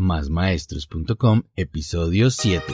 másmaestros.com, episodio 7.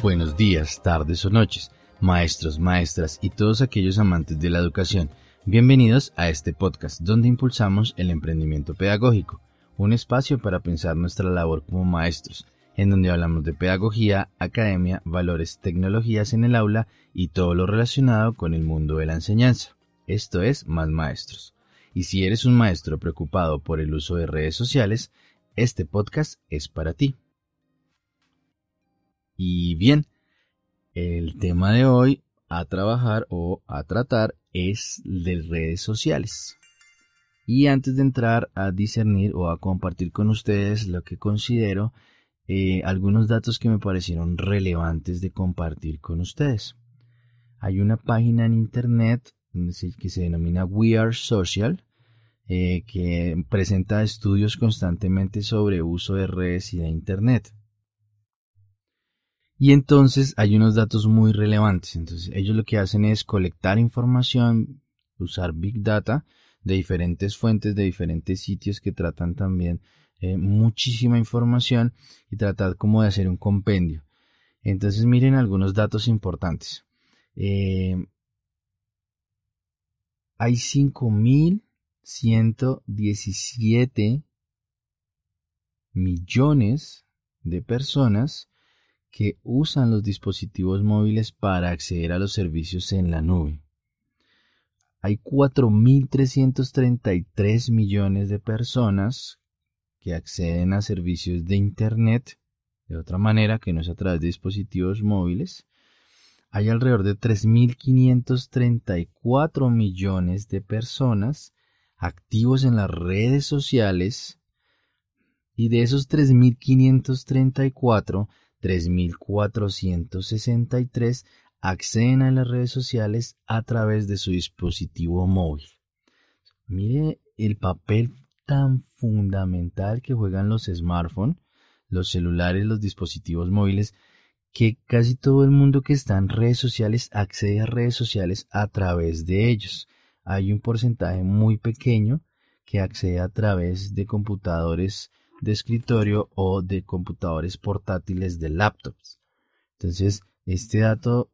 Buenos días, tardes o noches, maestros, maestras y todos aquellos amantes de la educación. Bienvenidos a este podcast donde impulsamos el emprendimiento pedagógico, un espacio para pensar nuestra labor como maestros, en donde hablamos de pedagogía, academia, valores, tecnologías en el aula y todo lo relacionado con el mundo de la enseñanza. Esto es Más Maestros. Y si eres un maestro preocupado por el uso de redes sociales, este podcast es para ti. Y bien, el tema de hoy a trabajar o a tratar es de redes sociales. Y antes de entrar a discernir o a compartir con ustedes lo que considero eh, algunos datos que me parecieron relevantes de compartir con ustedes. Hay una página en internet que se denomina We Are Social, eh, que presenta estudios constantemente sobre uso de redes y de internet. Y entonces hay unos datos muy relevantes. Entonces ellos lo que hacen es colectar información, usar Big Data de diferentes fuentes, de diferentes sitios que tratan también eh, muchísima información y tratar como de hacer un compendio. Entonces miren algunos datos importantes. Eh, hay 5.117 millones de personas que usan los dispositivos móviles para acceder a los servicios en la nube. Hay 4.333 millones de personas que acceden a servicios de Internet de otra manera que no es a través de dispositivos móviles. Hay alrededor de 3.534 millones de personas activos en las redes sociales y de esos 3.534 3.463 acceden a las redes sociales a través de su dispositivo móvil. Mire el papel tan fundamental que juegan los smartphones, los celulares, los dispositivos móviles, que casi todo el mundo que está en redes sociales accede a redes sociales a través de ellos. Hay un porcentaje muy pequeño que accede a través de computadores de escritorio o de computadores portátiles de laptops. Entonces, este dato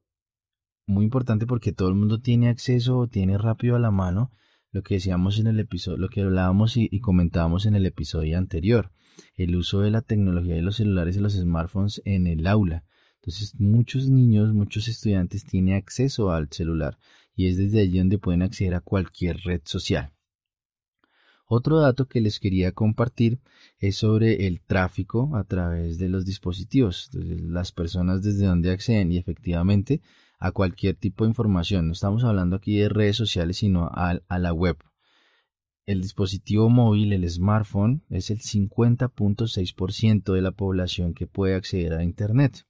muy importante porque todo el mundo tiene acceso o tiene rápido a la mano lo que decíamos en el episodio, lo que hablábamos y, comentábamos en el episodio anterior, el uso de la tecnología de los celulares y los smartphones en el aula. Entonces, muchos niños, muchos estudiantes tienen acceso al celular y es desde allí donde pueden acceder a cualquier red social. Otro dato que les quería compartir es sobre el tráfico a través de los dispositivos, las personas desde donde acceden y efectivamente a cualquier tipo de información. No estamos hablando aquí de redes sociales, sino a, la web. El dispositivo móvil, el smartphone, es el 50.6% de la población que puede acceder a Internet.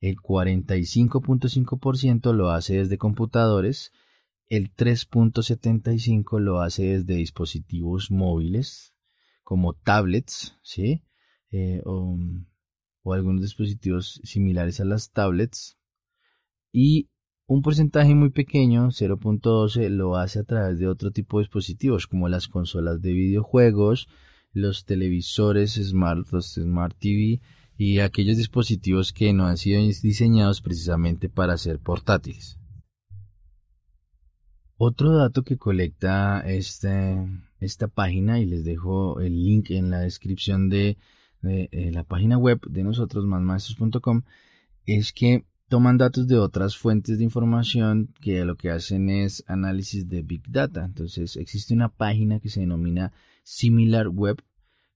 El 45.5% lo hace desde computadores el 3.75 lo hace desde dispositivos móviles como tablets, ¿sí? Eh, o, algunos dispositivos similares a las tablets. Y un porcentaje muy pequeño, 0.12, lo hace a través de otro tipo de dispositivos como las consolas de videojuegos, los televisores smart, los smart TV y aquellos dispositivos que no han sido diseñados precisamente para ser portátiles. Otro dato que colecta este, esta página, y les dejo el link en la descripción de, eh, la página web de nosotros, másmaestros.com, es que toman datos de otras fuentes de información que lo que hacen es análisis de Big Data. Entonces existe una página que se denomina Similar Web,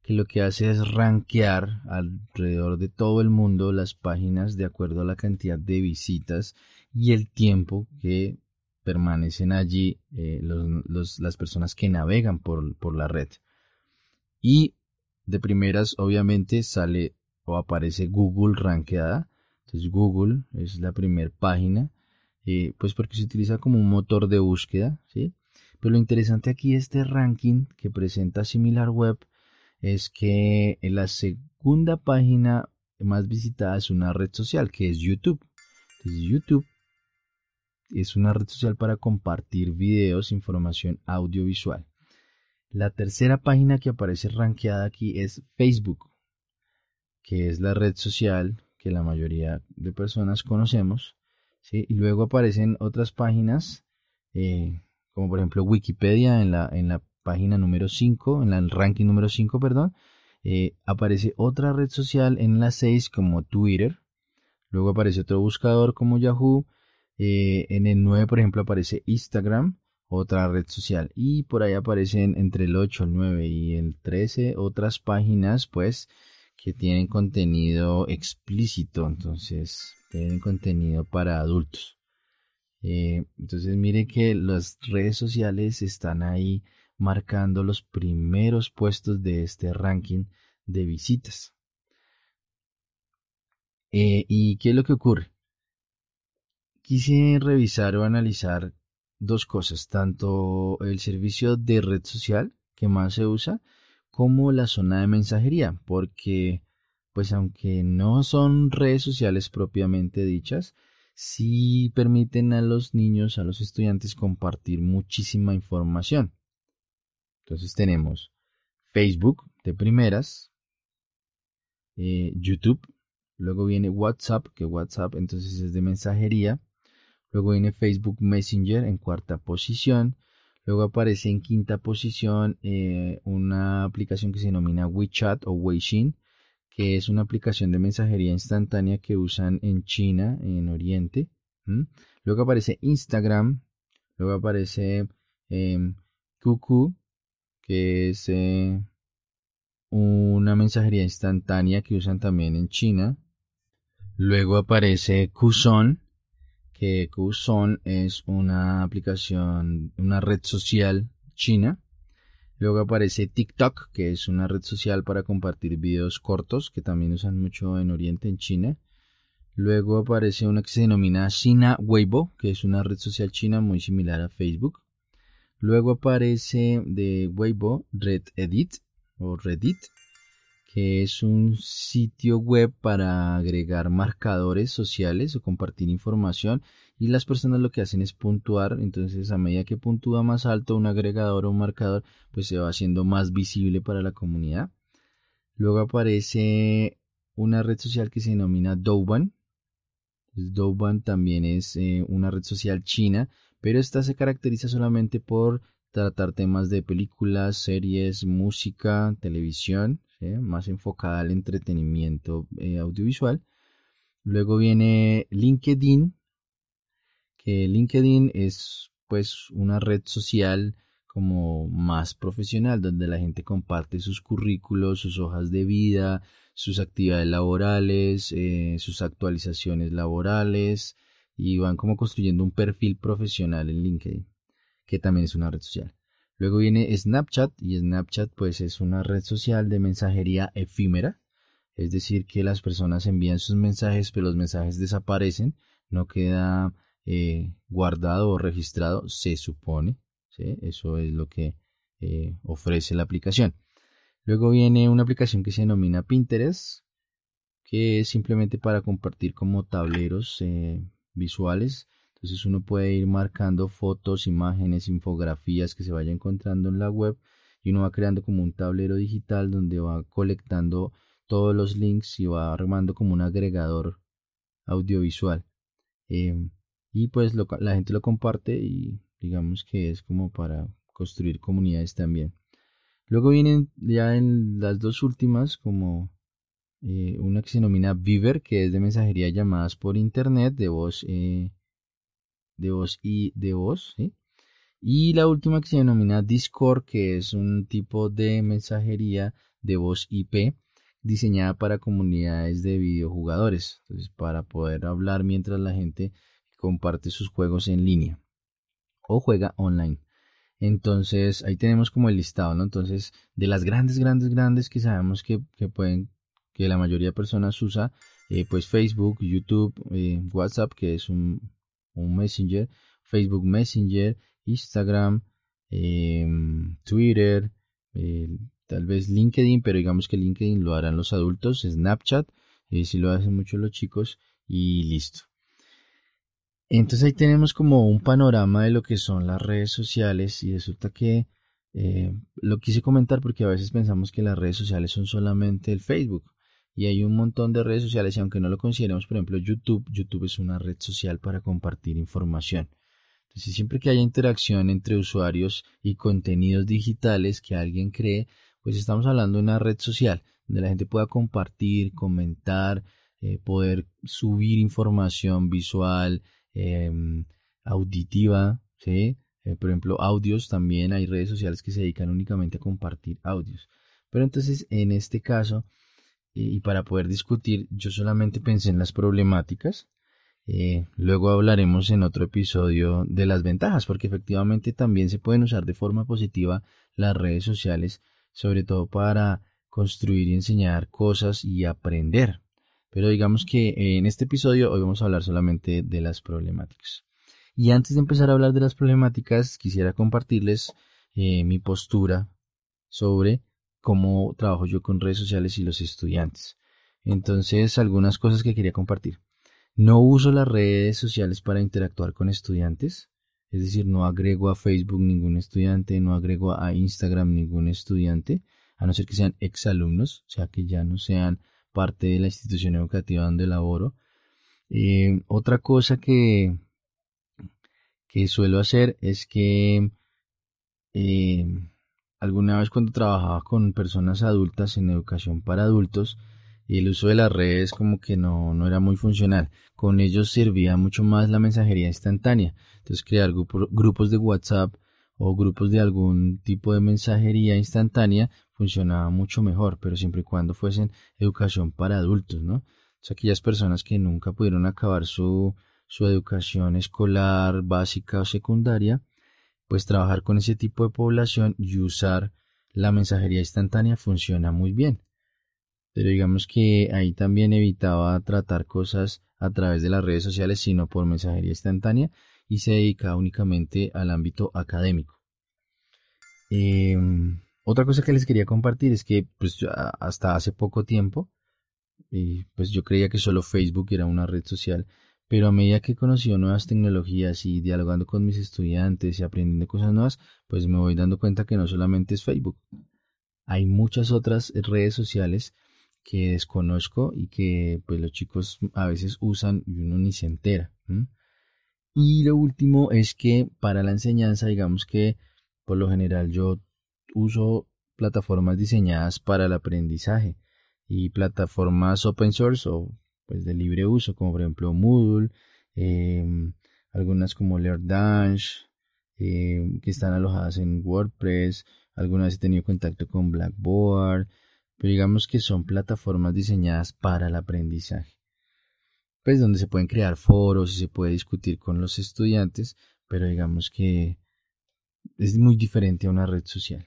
que lo que hace es rankear alrededor de todo el mundo las páginas de acuerdo a la cantidad de visitas y el tiempo que permanecen allí eh, las personas que navegan por, la red. Y de primeras, obviamente, sale o aparece Google rankeada. Entonces, Google es la primera página, eh, pues porque se utiliza como un motor de búsqueda, ¿sí? Pero lo interesante aquí de este ranking que presenta Similar Web es que la segunda página más visitada es una red social que es YouTube. Entonces YouTube es una red social para compartir videos, información audiovisual. La tercera página que aparece rankeada aquí es Facebook, que es la red social que la mayoría de personas conocemos. Y luego aparecen otras páginas, eh, como por ejemplo Wikipedia en la, en la página número 5, en el ranking número 5, perdón. Eh, aparece otra red social en la 6 como Twitter. Luego aparece otro buscador como Yahoo. Eh, en el 9, por ejemplo, aparece Instagram, otra red social. Y por ahí aparecen entre el 8, el 9 y el 13 otras páginas, pues, que tienen contenido explícito. Entonces, tienen contenido para adultos. Eh, entonces, mire que las redes sociales están ahí marcando los primeros puestos de este ranking de visitas. Eh, ¿Y qué es lo que ocurre? Quise revisar o analizar dos cosas, tanto el servicio de red social que más se usa como la zona de mensajería, porque pues aunque no son redes sociales propiamente dichas, sí permiten a los niños, a los estudiantes compartir muchísima información. Entonces tenemos Facebook de primeras, eh, YouTube, luego viene WhatsApp, que WhatsApp entonces es de mensajería, luego viene Facebook Messenger en cuarta posición, luego aparece en quinta posición eh, una aplicación que se denomina WeChat o Weixin, que es una aplicación de mensajería instantánea que usan en China, en Oriente. Luego aparece Instagram, luego aparece eh, que es eh, una mensajería instantánea que usan también en China. Luego aparece Qzone, que Qzone es una aplicación, una red social china Luego aparece TikTok, que es una red social para compartir videos cortos, que también usan mucho en Oriente, en China. Luego aparece una que se denomina China Weibo, que es una red social china muy similar a Facebook. Luego aparece de Weibo Reddit o Reddit, que es un sitio web para agregar marcadores sociales o compartir información y las personas lo que hacen es puntuar, entonces a medida que puntúa más alto un agregador o un marcador, pues se va haciendo más visible para la comunidad. Luego aparece una red social que se denomina Douban. Douban también es eh, una red social china, pero esta se caracteriza solamente por tratar temas de películas, series, música, televisión, más enfocada al entretenimiento eh, audiovisual. Luego viene LinkedIn, LinkedIn es pues una red social como más profesional donde la gente comparte sus currículos, sus hojas de vida, sus actividades laborales, eh, sus actualizaciones laborales y van como construyendo un perfil profesional en LinkedIn, que también es una red social. Luego viene Snapchat y Snapchat pues es una red social de mensajería efímera, es decir que las personas envían sus mensajes pero los mensajes desaparecen, no queda eh, guardado o registrado, se supone. Eso es lo que eh, ofrece la aplicación. Luego viene una aplicación que se denomina Pinterest, que es simplemente para compartir como tableros eh, visuales. Entonces uno puede ir marcando fotos, imágenes, infografías que se vaya encontrando en la web y uno va creando como un tablero digital donde va colectando todos los links y va armando como un agregador audiovisual y pues la gente lo comparte y digamos que es como para construir comunidades también. Luego vienen ya en las dos últimas como eh, una que se denomina Viver, que es de mensajería llamadas por internet, de voz, eh, de voz y de voz, Y la última que se denomina Discord, que es un tipo de mensajería de voz IP diseñada para comunidades de videojugadores. Entonces, para poder hablar mientras la gente comparte sus juegos en línea o juega online. Entonces ahí tenemos como el listado, ¿no? Entonces de las grandes, grandes, grandes que sabemos que, pueden, que la mayoría de personas usa, eh, pues Facebook, YouTube, eh, WhatsApp, que es un, Messenger, Facebook Messenger, Instagram, em, Twitter, tal vez LinkedIn, pero digamos que LinkedIn lo harán los adultos, Snapchat, eh, si lo hacen mucho los chicos y listo. Entonces ahí tenemos como un panorama de lo que son las redes sociales y resulta que eh, lo quise comentar porque a veces pensamos que las redes sociales son solamente el Facebook y hay un montón de redes sociales y aunque no lo consideremos, por ejemplo, YouTube, YouTube es una red social para compartir información. Entonces, siempre que haya interacción entre usuarios y contenidos digitales que alguien cree, pues estamos hablando de una red social donde la gente pueda compartir, comentar, eh, poder subir información visual, em, auditiva, ¿sí? Eh, por ejemplo, audios, también hay redes sociales que se dedican únicamente a compartir audios. Pero entonces, en este caso, y para poder discutir, yo solamente pensé en las problemáticas. Eh, luego hablaremos en otro episodio de las ventajas, porque efectivamente también se pueden usar de forma positiva las redes sociales, sobre todo para construir y enseñar cosas y aprender. Pero digamos que en este episodio hoy vamos a hablar solamente de las problemáticas. Y antes de empezar a hablar de las problemáticas, quisiera compartirles eh, mi postura sobre cómo trabajo yo con redes sociales y los estudiantes. Entonces, algunas cosas que quería compartir. No uso las redes sociales para interactuar con estudiantes, es decir, no agrego a Facebook ningún estudiante, no agrego a Instagram ningún estudiante, a no ser que sean exalumnos, o sea, que ya no sean parte de la institución educativa donde laboro. Eh, otra cosa que, que suelo hacer es que eh, alguna vez cuando trabajaba con personas adultas en educación para adultos, el uso de las redes como que no, no era muy funcional. Con ellos servía mucho más la mensajería instantánea. Entonces crear grupos de WhatsApp o grupos de algún tipo de mensajería instantánea funcionaba mucho mejor, pero siempre y cuando fuesen educación para adultos, ¿no? Aquellas personas que nunca pudieron acabar su, su educación escolar básica o secundaria, pues trabajar con ese tipo de población y usar la mensajería instantánea funciona muy bien. Pero digamos que ahí también evitaba tratar cosas a través de las redes sociales, sino por mensajería instantánea y se dedicaba únicamente al ámbito académico. Em, otra cosa que les quería compartir es que pues hasta hace poco tiempo, pues yo creía que solo Facebook era una red social, pero a medida que he conocido nuevas tecnologías y dialogando con mis estudiantes y aprendiendo cosas nuevas, pues me voy dando cuenta que no solamente es Facebook. Hay muchas otras redes sociales que desconozco y que pues los chicos a veces usan y uno ni se entera. Y lo último es que para la enseñanza, digamos que por lo general yo uso plataformas diseñadas para el aprendizaje y plataformas open source o pues de libre uso, como por ejemplo Moodle, em, algunas como LearnDash, em, que están alojadas en WordPress, algunas he tenido contacto con Blackboard, pero digamos que son plataformas diseñadas para el aprendizaje. Pues donde se pueden crear foros y se puede discutir con los estudiantes, pero digamos que es muy diferente a una red social.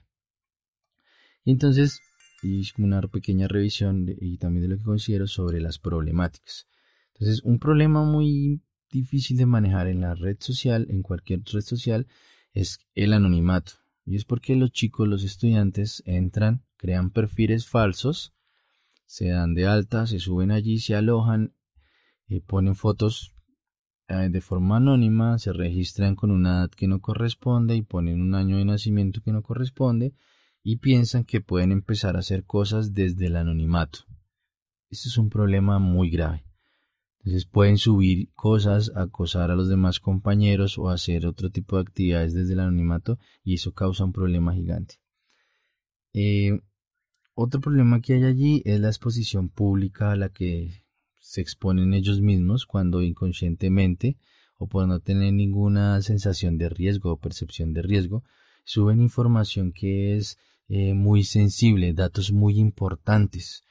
entonces, y una pequeña revisión y también de lo que considero sobre las problemáticas. Entonces, un problema muy difícil de manejar en la red social, en cualquier red social, es el anonimato. Y es porque los chicos, los estudiantes, entran, crean perfiles falsos, se dan de alta, se suben allí, se alojan, eh, ponen fotos eh, de forma anónima, se registran con una edad que no corresponde y ponen un año de nacimiento que no corresponde y piensan que pueden empezar a hacer cosas desde el anonimato. Este es un problema muy grave. Entonces pueden subir cosas, acosar a los demás compañeros o hacer otro tipo de actividades desde el anonimato y eso causa un problema gigante. Eh, otro problema que hay allí es la exposición pública a la que se exponen ellos mismos cuando inconscientemente o por no tener ninguna sensación de riesgo o percepción de riesgo, suben información que es eh, muy sensible, datos muy importantes,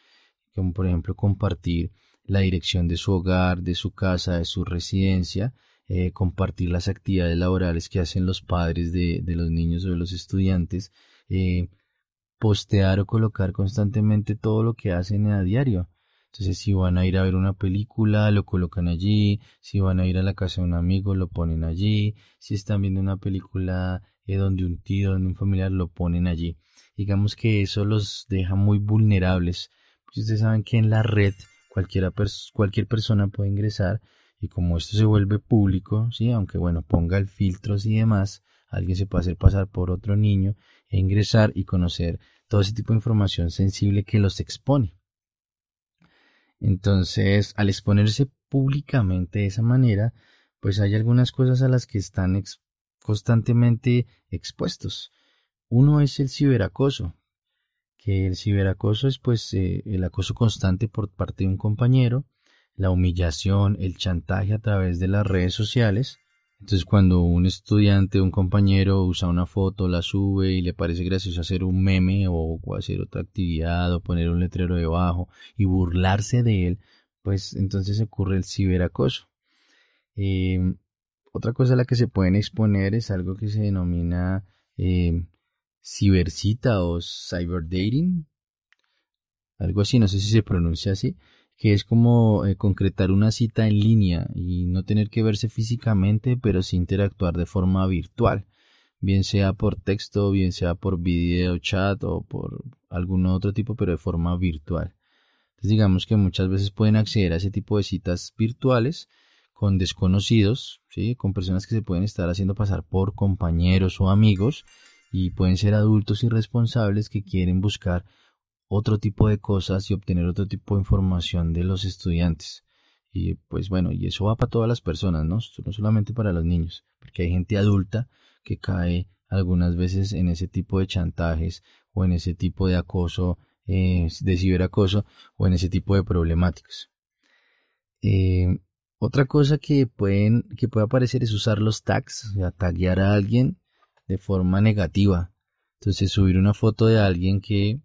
como por ejemplo compartir la dirección de su hogar, de su casa, de su residencia, eh, compartir las actividades laborales que hacen los padres de, los niños o de los estudiantes, eh, postear o colocar constantemente todo lo que hacen a diario. Entonces, si van a ir a ver una película, lo colocan allí, si van a ir a la casa de un amigo, lo ponen allí, si están viendo una película donde un tío, donde un familiar, lo ponen allí digamos que eso los deja muy vulnerables. Pues ustedes saben que en la red cualquiera cualquier persona puede ingresar y como esto se vuelve público, ¿sí? aunque bueno, ponga el filtros y demás, alguien se puede hacer pasar por otro niño e ingresar y conocer todo ese tipo de información sensible que los expone. Entonces, al exponerse públicamente de esa manera, pues hay algunas cosas a las que están constantemente expuestos. Uno es el ciberacoso, que el ciberacoso es pues eh, el acoso constante por parte de un compañero, la humillación, el chantaje a través de las redes sociales. Entonces cuando un estudiante, un compañero usa una foto, la sube y le parece gracioso hacer un meme o, hacer otra actividad o poner un letrero debajo y burlarse de él, pues entonces ocurre el ciberacoso. Em, otra cosa a la que se pueden exponer es algo que se denomina eh, cibercita o cyberdating, algo así, no sé si se pronuncia así, que es como eh, concretar una cita en línea y no tener que verse físicamente, pero sí interactuar de forma virtual, bien sea por texto, bien sea por video chat o por algún otro tipo, pero de forma virtual. Entonces digamos que muchas veces pueden acceder a ese tipo de citas virtuales con desconocidos, ¿sí? con personas que se pueden estar haciendo pasar por compañeros o amigos y pueden ser adultos irresponsables que quieren buscar otro tipo de cosas y obtener otro tipo de información de los estudiantes. Y pues bueno, y eso va para todas las personas, ¿no? No solamente para los niños, porque hay gente adulta que cae algunas veces en ese tipo de chantajes o en ese tipo de acoso, eh, de ciberacoso o en ese tipo de problemáticas. Eh, otra cosa que, pueden, que puede aparecer es usar los tags, o sea, taguear a alguien de forma negativa. Entonces subir una foto de alguien que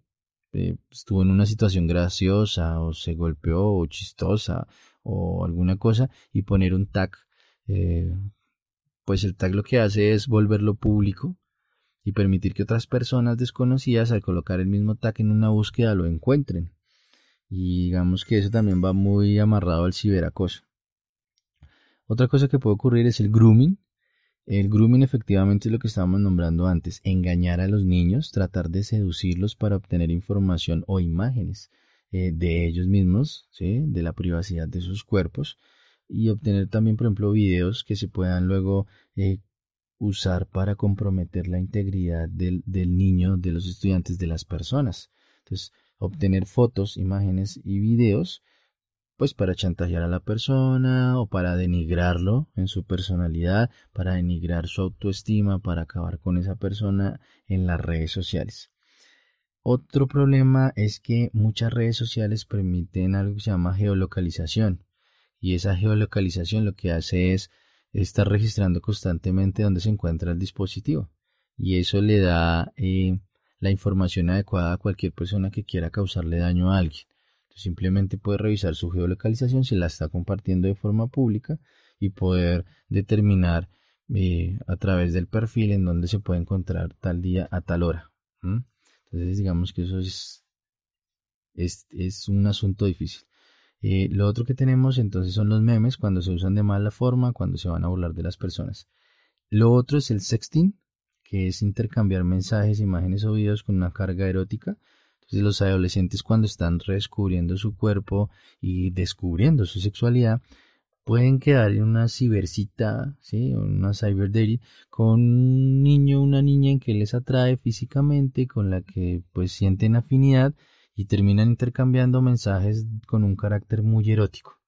eh, estuvo en una situación graciosa o se golpeó o chistosa o alguna cosa y poner un tag. Eh, pues el tag lo que hace es volverlo público y permitir que otras personas desconocidas al colocar el mismo tag en una búsqueda lo encuentren. Y digamos que eso también va muy amarrado al ciberacoso. Otra cosa que puede ocurrir es el grooming, el grooming efectivamente es lo que estábamos nombrando antes, engañar a los niños, tratar de seducirlos para obtener información o imágenes eh, de ellos mismos, ¿sí? de la privacidad de sus cuerpos y obtener también, por ejemplo, videos que se puedan luego eh, usar para comprometer la integridad del, del niño, de los estudiantes, de las personas. Entonces, obtener fotos, imágenes y videos pues para chantajear a la persona o para denigrarlo en su personalidad, para denigrar su autoestima, para acabar con esa persona en las redes sociales. Otro problema es que muchas redes sociales permiten algo que se llama geolocalización y esa geolocalización lo que hace es estar registrando constantemente dónde se encuentra el dispositivo y eso le da eh, la información adecuada a cualquier persona que quiera causarle daño a alguien. Simplemente puede revisar su geolocalización si la está compartiendo de forma pública y poder determinar eh, a través del perfil en donde se puede encontrar tal día a tal hora. Entonces digamos que eso es, es, un asunto difícil. Eh, lo otro que tenemos entonces son los memes cuando se usan de mala forma, cuando se van a burlar de las personas. Lo otro es el sexting, que es intercambiar mensajes, imágenes o videos con una carga erótica entonces los adolescentes cuando están redescubriendo su cuerpo y descubriendo su sexualidad, pueden quedar en una cibercita, ¿sí? una cyber con un niño o una niña en que les atrae físicamente, con la que pues sienten afinidad y terminan intercambiando mensajes con un carácter muy erótico.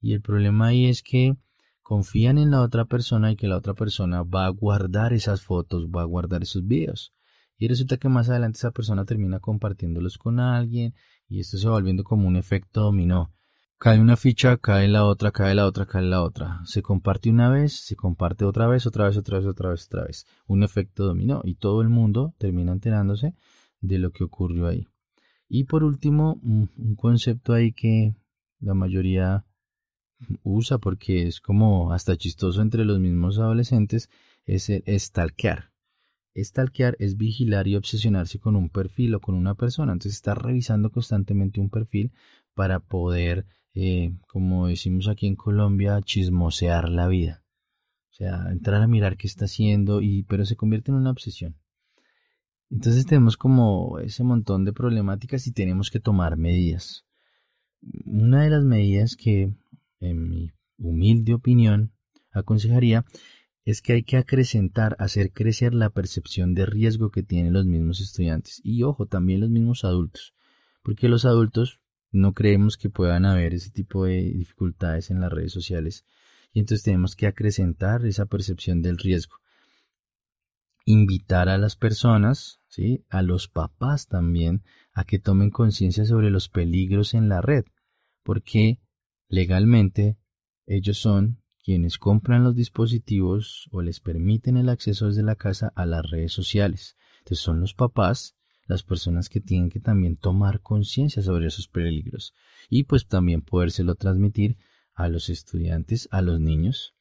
Y el problema ahí es que confían en la otra persona y que la otra persona va a guardar esas fotos, va a guardar esos videos. Y resulta que más adelante esa persona termina compartiéndolos con alguien y esto se va volviendo como un efecto dominó. Cae una ficha, cae la otra, cae la otra, cae la otra. Se comparte una vez, se comparte otra vez, otra vez, otra vez, otra vez, otra vez. Un efecto dominó y todo el mundo termina enterándose de lo que ocurrió ahí. Y por último, un concepto ahí que la mayoría usa porque es como hasta chistoso entre los mismos adolescentes es el stalkear. Stalkear es vigilar y obsesionarse con un perfil o con una persona. Entonces está revisando constantemente un perfil para poder, eh, como decimos aquí en Colombia, chismosear la vida. O sea, entrar a mirar qué está haciendo, y, pero se convierte en una obsesión. Entonces tenemos como ese montón de problemáticas y tenemos que tomar medidas. una de las medidas que, en mi humilde opinión, aconsejaría es que hay que acrecentar, hacer crecer la percepción de riesgo que tienen los mismos estudiantes y, ojo, también los mismos adultos, porque los adultos no creemos que puedan haber ese tipo de dificultades en las redes sociales y entonces tenemos que acrecentar esa percepción del riesgo. Invitar a las personas, ¿sí? a los papás también, a que tomen conciencia sobre los peligros en la red, porque legalmente ellos son quienes compran los dispositivos o les permiten el acceso desde la casa a las redes sociales. Entonces son los papás las personas que tienen que también tomar conciencia sobre esos peligros y pues también podérselo transmitir a los estudiantes, a los niños.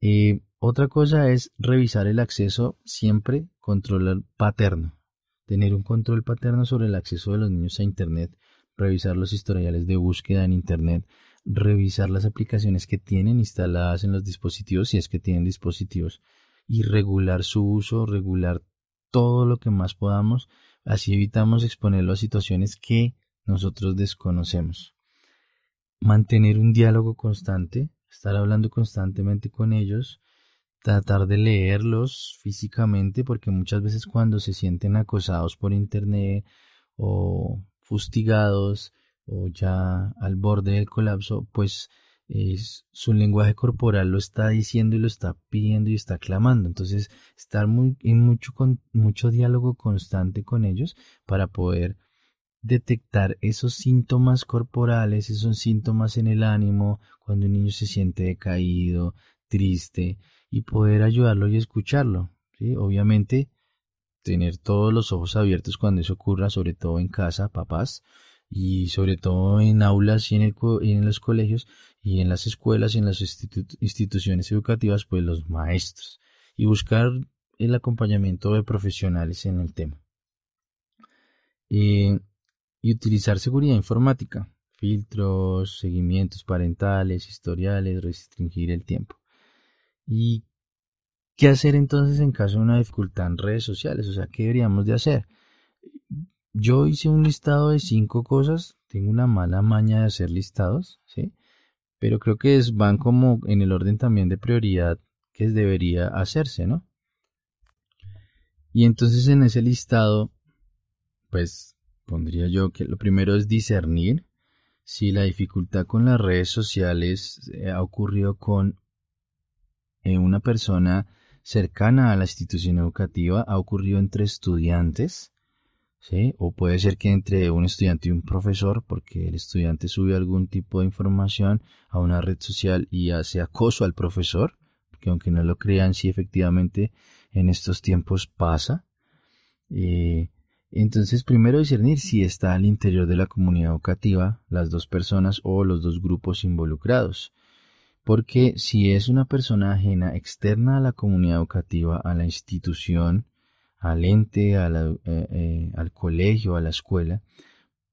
Eh, otra cosa es revisar el acceso siempre control paterno, tener un control paterno sobre el acceso de los niños a Internet, revisar los historiales de búsqueda en Internet, revisar las aplicaciones que tienen instaladas en los dispositivos, si es que tienen dispositivos, y regular su uso, regular todo lo que más podamos, así evitamos exponerlo a situaciones que nosotros desconocemos. Mantener un diálogo constante, estar hablando constantemente con ellos, tratar de leerlos físicamente, porque muchas veces cuando se sienten acosados por internet o fustigados, o ya al borde del colapso, pues su lenguaje corporal lo está diciendo y lo está pidiendo y está clamando. Entonces, estar muy, en mucho, con, mucho diálogo constante con ellos para poder detectar esos síntomas corporales, esos síntomas en el ánimo, cuando un niño se siente decaído, triste, y poder ayudarlo y escucharlo. Obviamente, tener todos los ojos abiertos cuando eso ocurra, sobre todo en casa, papás, y sobre todo en aulas y en, el, en los colegios y en las escuelas y en las instituciones educativas, pues los maestros y buscar el acompañamiento de profesionales en el tema. y utilizar seguridad informática, filtros, seguimientos parentales, historiales, restringir el tiempo. ¿Y qué hacer entonces en caso de una dificultad en redes sociales? O sea, ¿qué deberíamos de hacer? Yo hice un listado de cinco cosas. Tengo una mala maña de hacer listados, ¿sí? Pero creo que es, van como en el orden también de prioridad que debería hacerse, ¿no? Y entonces en ese listado, pues pondría yo que lo primero es discernir si la dificultad con las redes sociales eh, ha ocurrido con eh, una persona cercana a la institución educativa, ha ocurrido entre estudiantes, O puede ser que entre un estudiante y un profesor, porque el estudiante sube algún tipo de información a una red social y hace acoso al profesor, que aunque no lo crean, sí efectivamente en estos tiempos pasa. Eh, entonces, primero discernir si está al interior de la comunidad educativa las dos personas o los dos grupos involucrados. Porque si es una persona ajena externa a la comunidad educativa, a la institución, al ente, eh, eh, al colegio, a la escuela,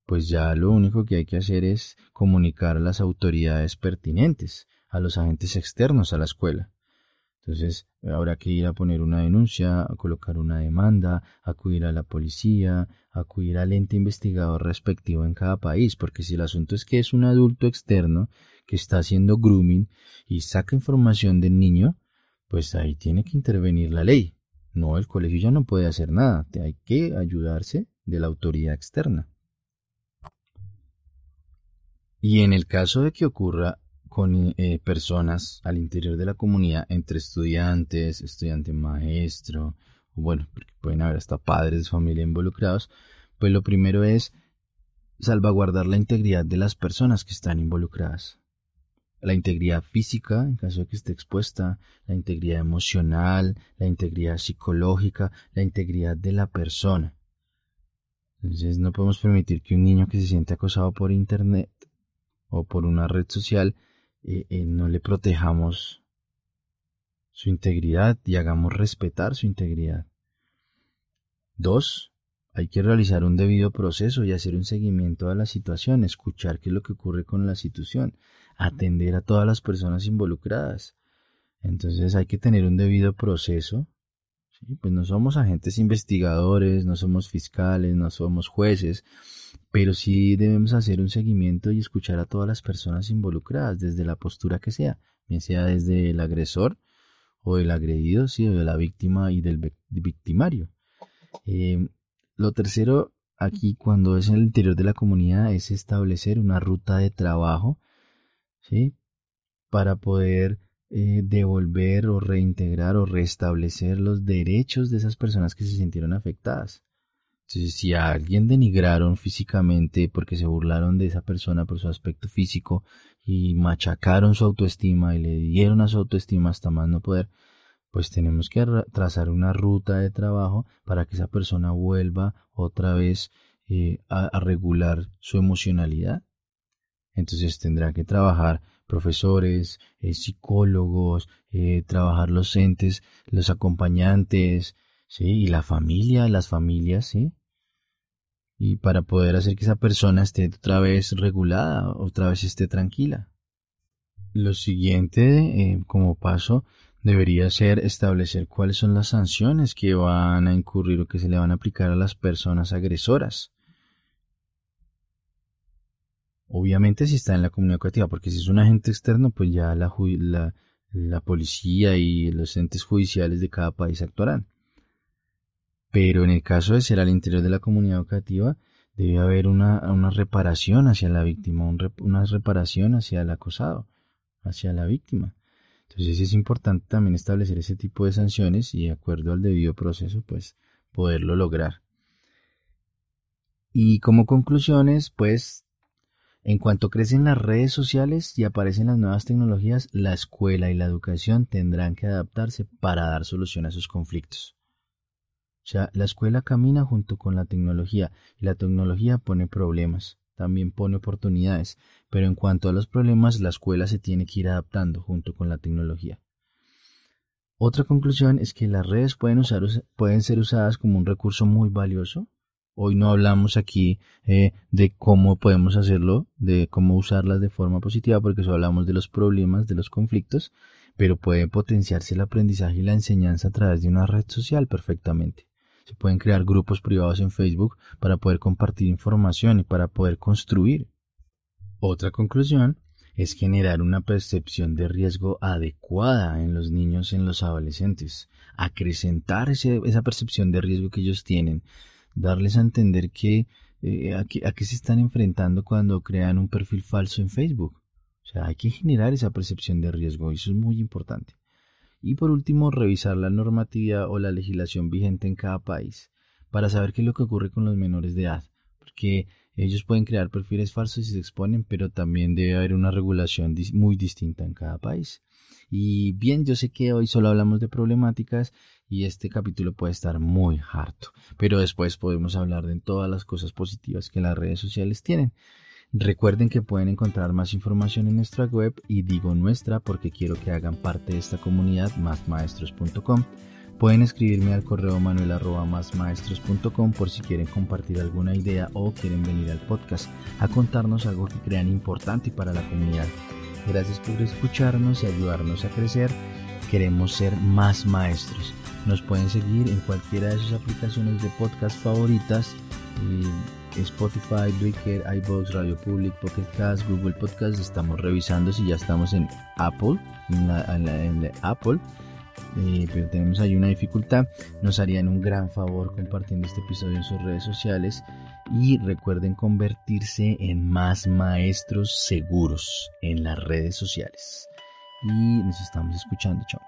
pues ya lo único que hay que hacer es comunicar a las autoridades pertinentes, a los agentes externos a la escuela. Entonces habrá que ir a poner una denuncia, a colocar una demanda, acudir a la policía, acudir al ente investigador respectivo en cada país, porque si el asunto es que es un adulto externo que está haciendo grooming y saca información del niño, pues ahí tiene que intervenir la ley. No, el colegio ya no puede hacer nada, hay que ayudarse de la autoridad externa. Y en el caso de que ocurra con eh, personas al interior de la comunidad, entre estudiantes, estudiante maestro, bueno, porque pueden haber hasta padres de familia involucrados, pues lo primero es salvaguardar la integridad de las personas que están involucradas la integridad física, en caso de que esté expuesta, la integridad emocional, la integridad psicológica, la integridad de la persona. Entonces no podemos permitir que un niño que se siente acosado por internet o por una red social eh, eh, no le protejamos su integridad y hagamos respetar su integridad. Dos, hay que realizar un debido proceso y hacer un seguimiento a la situación, escuchar qué es lo que ocurre con la situación, atender a todas las personas involucradas. Entonces hay que tener un debido proceso. Pues no somos agentes investigadores, no somos fiscales, no somos jueces, pero sí debemos hacer un seguimiento y escuchar a todas las personas involucradas, desde la postura que sea, bien sea desde el agresor o el agredido, sí, o de la víctima y del victimario. Eh, lo tercero, aquí cuando es en el interior de la comunidad, es establecer una ruta de trabajo, ¿sí? Para poder eh, devolver o reintegrar o restablecer los derechos de esas personas que se sintieron afectadas. Entonces, si a alguien denigraron físicamente porque se burlaron de esa persona por su aspecto físico y machacaron su autoestima y le dieron a su autoestima hasta más no poder, pues tenemos que trazar una ruta de trabajo para que esa persona vuelva otra vez eh, a, regular su emocionalidad. Entonces tendrá que trabajar profesores, eh, psicólogos, eh, trabajar los los acompañantes, ¿sí? Y la familia, las familias, ¿sí? y para poder hacer que esa persona esté otra vez regulada, otra vez esté tranquila. Lo siguiente eh, como paso debería ser establecer cuáles son las sanciones que van a incurrir o que se le van a aplicar a las personas agresoras. Obviamente si está en la comunidad educativa, porque si es un agente externo, pues ya la, la, policía y los entes judiciales de cada país actuarán. Pero en el caso de ser al interior de la comunidad educativa, debe haber una, reparación hacia la víctima, una reparación hacia el acosado, hacia la víctima. Entonces es importante también establecer ese tipo de sanciones y de acuerdo al debido proceso, pues poderlo lograr. Y como conclusiones, pues en cuanto crecen las redes sociales y aparecen las nuevas tecnologías, la escuela y la educación tendrán que adaptarse para dar solución a esos conflictos. O sea, la escuela camina junto con la tecnología y la tecnología pone problemas, también pone oportunidades, pero en cuanto a los problemas, la escuela se tiene que ir adaptando junto con la tecnología. Otra conclusión es que las redes pueden, pueden ser usadas como un recurso muy valioso. Hoy no hablamos aquí eh, de cómo podemos hacerlo, de cómo usarlas de forma positiva, porque solo hablamos de los problemas, de los conflictos, pero puede potenciarse el aprendizaje y la enseñanza a través de una red social perfectamente. Se pueden crear grupos privados en Facebook para poder compartir información y para poder construir. Otra conclusión es generar una percepción de riesgo adecuada en los niños en los adolescentes, acrecentar esa percepción de riesgo que ellos tienen, darles a entender que eh, a, qué, a qué se están enfrentando cuando crean un perfil falso en Facebook. O sea, hay que generar esa percepción de riesgo eso es muy importante. Y por último, revisar la normatividad o la legislación vigente en cada país para saber qué es lo que ocurre con los menores de edad. Porque ellos pueden crear perfiles falsos y se exponen, pero también debe haber una regulación muy distinta en cada país. Y bien, yo sé que hoy solo hablamos de problemáticas y este capítulo puede estar muy harto, pero después podemos hablar de todas las cosas positivas que las redes sociales tienen. Recuerden que pueden encontrar más información en nuestra web y digo nuestra porque quiero que hagan parte de esta comunidad másmaestros.com. Pueden escribirme al correo manuel por si quieren compartir alguna idea o quieren venir al podcast a contarnos algo que crean importante para la comunidad. Gracias por escucharnos y ayudarnos a crecer. Queremos ser más maestros. Nos pueden seguir en cualquiera de sus aplicaciones de podcast favoritas. Y Spotify, Breaker, iBox, Radio Public, Pocket Cast, Google Podcast. Estamos revisando si ya estamos en Apple, en Apple. Eh, pero tenemos ahí una dificultad. Nos harían un gran favor compartiendo este episodio en sus redes sociales. Y recuerden convertirse en más maestros seguros en las redes sociales. Y nos estamos escuchando. Chao.